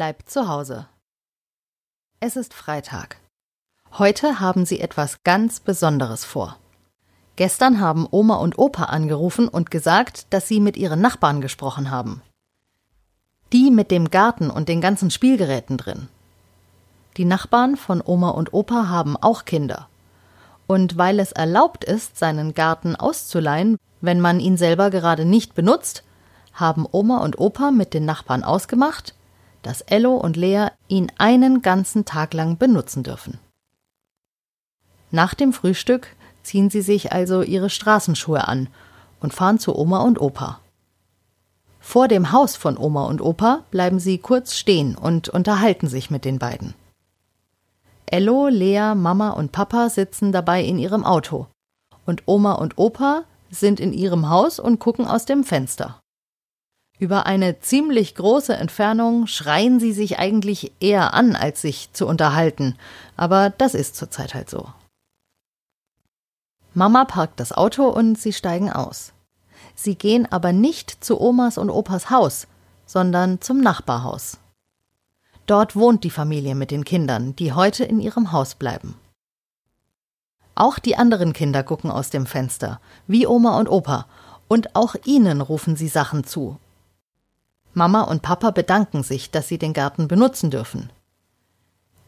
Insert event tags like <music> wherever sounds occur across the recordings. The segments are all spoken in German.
bleibt zu Hause. Es ist Freitag. Heute haben sie etwas ganz Besonderes vor. Gestern haben Oma und Opa angerufen und gesagt, dass sie mit ihren Nachbarn gesprochen haben. Die mit dem Garten und den ganzen Spielgeräten drin. Die Nachbarn von Oma und Opa haben auch Kinder. Und weil es erlaubt ist, seinen Garten auszuleihen, wenn man ihn selber gerade nicht benutzt, haben Oma und Opa mit den Nachbarn ausgemacht, dass Ello und Lea ihn einen ganzen Tag lang benutzen dürfen. Nach dem Frühstück ziehen sie sich also ihre Straßenschuhe an und fahren zu Oma und Opa. Vor dem Haus von Oma und Opa bleiben sie kurz stehen und unterhalten sich mit den beiden. Ello, Lea, Mama und Papa sitzen dabei in ihrem Auto und Oma und Opa sind in ihrem Haus und gucken aus dem Fenster. Über eine ziemlich große Entfernung schreien sie sich eigentlich eher an, als sich zu unterhalten, aber das ist zurzeit halt so. Mama parkt das Auto und sie steigen aus. Sie gehen aber nicht zu Omas und Opas Haus, sondern zum Nachbarhaus. Dort wohnt die Familie mit den Kindern, die heute in ihrem Haus bleiben. Auch die anderen Kinder gucken aus dem Fenster, wie Oma und Opa, und auch ihnen rufen sie Sachen zu. Mama und Papa bedanken sich, dass sie den Garten benutzen dürfen.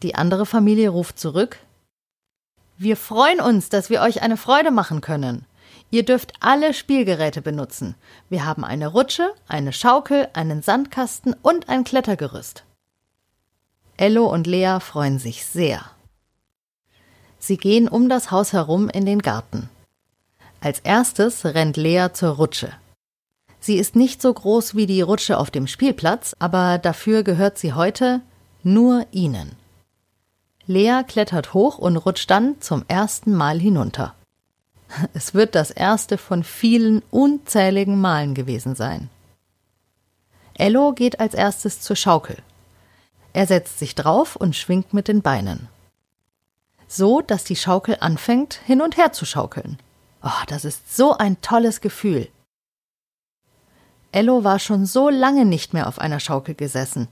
Die andere Familie ruft zurück Wir freuen uns, dass wir euch eine Freude machen können. Ihr dürft alle Spielgeräte benutzen. Wir haben eine Rutsche, eine Schaukel, einen Sandkasten und ein Klettergerüst. Ello und Lea freuen sich sehr. Sie gehen um das Haus herum in den Garten. Als erstes rennt Lea zur Rutsche. Sie ist nicht so groß wie die Rutsche auf dem Spielplatz, aber dafür gehört sie heute nur ihnen. Lea klettert hoch und rutscht dann zum ersten Mal hinunter. <laughs> Es wird das erste von vielen unzähligen Malen gewesen sein. Ello geht als erstes zur Schaukel. Er setzt sich drauf und schwingt mit den Beinen so dass die Schaukel anfängt, hin und her zu schaukeln. Oh, das ist so ein tolles Gefühl. Ello war schon so lange nicht mehr auf einer Schaukel gesessen,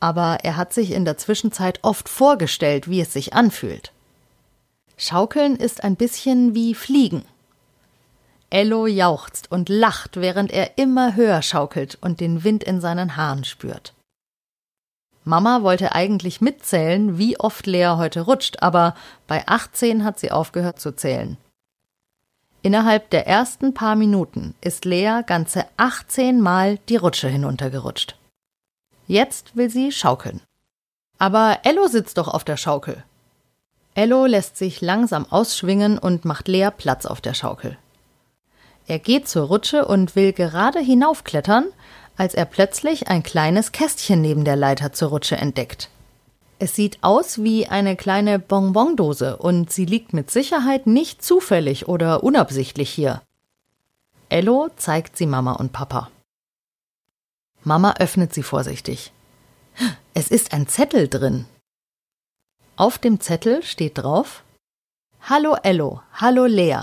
aber er hat sich in der Zwischenzeit oft vorgestellt, wie es sich anfühlt. Schaukeln ist ein bisschen wie Fliegen. Ello jauchzt und lacht, während er immer höher schaukelt und den Wind in seinen Haaren spürt. Mama wollte eigentlich mitzählen, wie oft Lea heute rutscht, aber bei 18 hat sie aufgehört zu zählen. Innerhalb der ersten paar Minuten ist Lea ganze 18 Mal die Rutsche hinuntergerutscht. Jetzt will sie schaukeln. Aber Ello sitzt doch auf der Schaukel. Ello lässt sich langsam ausschwingen und macht Lea Platz auf der Schaukel. Er geht zur Rutsche und will gerade hinaufklettern, als er plötzlich ein kleines Kästchen neben der Leiter zur Rutsche entdeckt. Es sieht aus wie eine kleine Bonbondose und sie liegt mit Sicherheit nicht zufällig oder unabsichtlich hier. Ello zeigt sie Mama und Papa. Mama öffnet sie vorsichtig. Es ist ein Zettel drin. Auf dem Zettel steht drauf Hallo Ello, hallo Lea.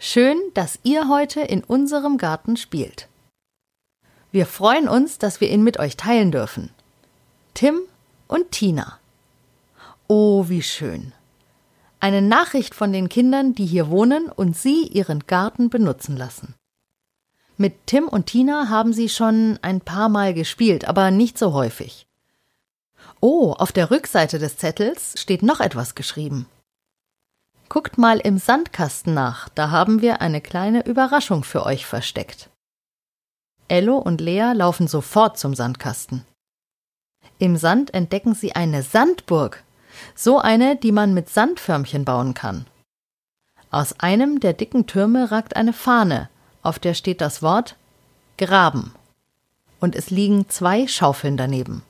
Schön, dass ihr heute in unserem Garten spielt. Wir freuen uns, dass wir ihn mit euch teilen dürfen. Tim und Tina. Oh, wie schön. Eine Nachricht von den Kindern, die hier wohnen und sie ihren Garten benutzen lassen. Mit Tim und Tina haben sie schon ein paar Mal gespielt, aber nicht so häufig. Oh, auf der Rückseite des Zettels steht noch etwas geschrieben. Guckt mal im Sandkasten nach, da haben wir eine kleine Überraschung für euch versteckt. Ello und Lea laufen sofort zum Sandkasten. Im Sand entdecken sie eine Sandburg, so eine, die man mit Sandförmchen bauen kann. Aus einem der dicken Türme ragt eine Fahne, auf der steht das Wort Graben. Und es liegen zwei Schaufeln daneben.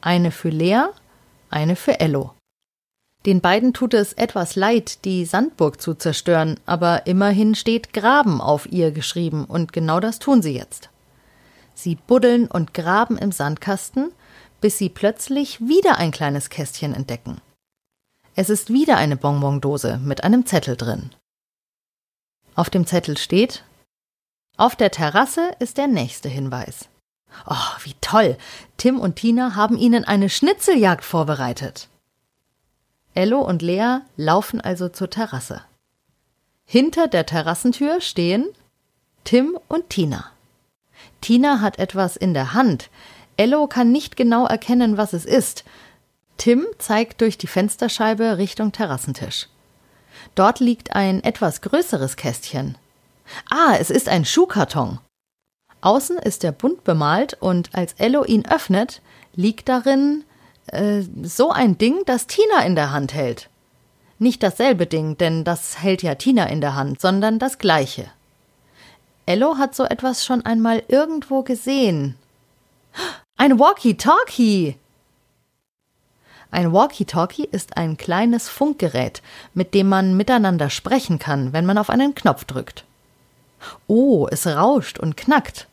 Eine für Lea, eine für Ello. Den beiden tut es etwas leid, die Sandburg zu zerstören, aber immerhin steht Graben auf ihr geschrieben, und genau das tun sie jetzt. Sie buddeln und graben im Sandkasten, bis sie plötzlich wieder ein kleines Kästchen entdecken. Es ist wieder eine Bonbondose mit einem Zettel drin. Auf dem Zettel steht Auf der Terrasse ist der nächste Hinweis. Oh, wie toll! Tim und Tina haben ihnen eine Schnitzeljagd vorbereitet. Ello und Lea laufen also zur Terrasse. Hinter der Terrassentür stehen Tim und Tina. Tina hat etwas in der Hand. Ello kann nicht genau erkennen, was es ist. Tim zeigt durch die Fensterscheibe Richtung Terrassentisch. Dort liegt ein etwas größeres Kästchen. Ah, es ist ein Schuhkarton. Außen ist er bunt bemalt und als Ello ihn öffnet, liegt darin äh, so ein Ding, das Tina in der Hand hält. Nicht dasselbe Ding, denn das hält ja Tina in der Hand, sondern das gleiche. Ello hat so etwas schon einmal irgendwo gesehen. Ein Walkie-Talkie! Ein Walkie-Talkie ist ein kleines Funkgerät, mit dem man miteinander sprechen kann, wenn man auf einen Knopf drückt. Oh, es rauscht und knackt.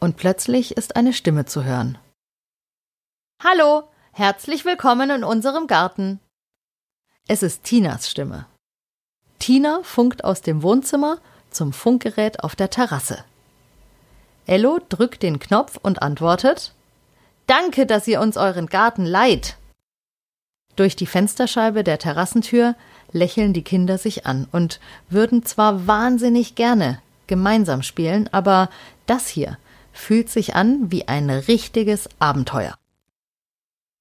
Und plötzlich ist eine Stimme zu hören. Hallo, herzlich willkommen in unserem Garten. Es ist Tinas Stimme. Tina funkt aus dem Wohnzimmer zum Funkgerät auf der Terrasse. Ello drückt den Knopf und antwortet Danke, dass ihr uns euren Garten leiht. Durch die Fensterscheibe der Terrassentür lächeln die Kinder sich an und würden zwar wahnsinnig gerne gemeinsam spielen, aber das hier fühlt sich an wie ein richtiges Abenteuer.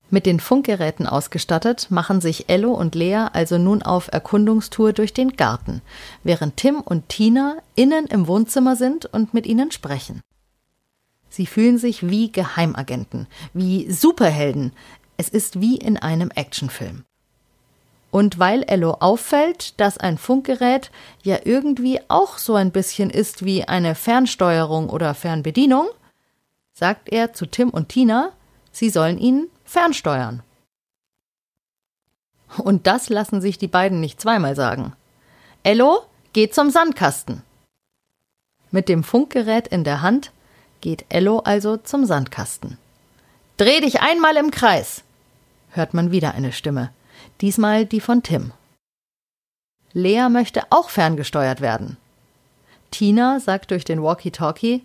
Mit den Funkgeräten ausgestattet, machen sich Ello und Lea also nun auf Erkundungstour durch den Garten, während Tim und Tina innen im Wohnzimmer sind und mit ihnen sprechen. Sie fühlen sich wie Geheimagenten, wie Superhelden. Es ist wie in einem Actionfilm. Und weil Ello auffällt, dass ein Funkgerät ja irgendwie auch so ein bisschen ist wie eine Fernsteuerung oder Fernbedienung, sagt er zu Tim und Tina, sie sollen ihn fernsteuern. Und das lassen sich die beiden nicht zweimal sagen. Ello, geh zum Sandkasten. Mit dem Funkgerät in der Hand geht Ello also zum Sandkasten. Dreh dich einmal im Kreis, hört man wieder eine Stimme, diesmal die von Tim. Lea möchte auch ferngesteuert werden. Tina sagt durch den Walkie-Talkie,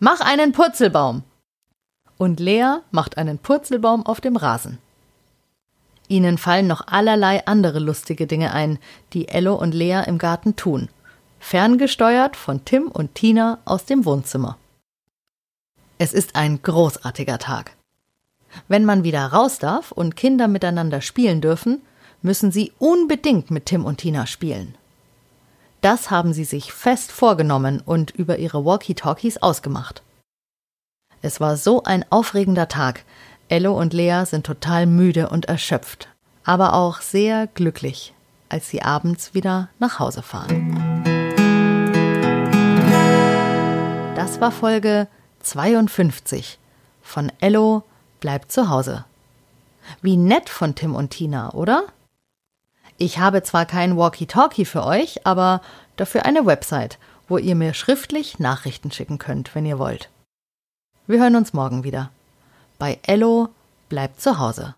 Mach einen Purzelbaum und Lea macht einen Purzelbaum auf dem Rasen. Ihnen fallen noch allerlei andere lustige Dinge ein, die Ello und Lea im Garten tun. Ferngesteuert von Tim und Tina aus dem Wohnzimmer. Es ist ein großartiger Tag. Wenn man wieder raus darf und Kinder miteinander spielen dürfen, müssen sie unbedingt mit Tim und Tina spielen. Das haben sie sich fest vorgenommen und über ihre Walkie-Talkies ausgemacht. Es war so ein aufregender Tag. Ello und Lea sind total müde und erschöpft, aber auch sehr glücklich, als sie abends wieder nach Hause fahren. Das war Folge 52 von Ello bleibt zu Hause. Wie nett von Tim und Tina, oder? Ich habe zwar kein Walkie-Talkie für euch, aber dafür eine Website, wo ihr mir schriftlich Nachrichten schicken könnt, wenn ihr wollt. Wir hören uns morgen wieder. Bei Ello bleibt zu Hause.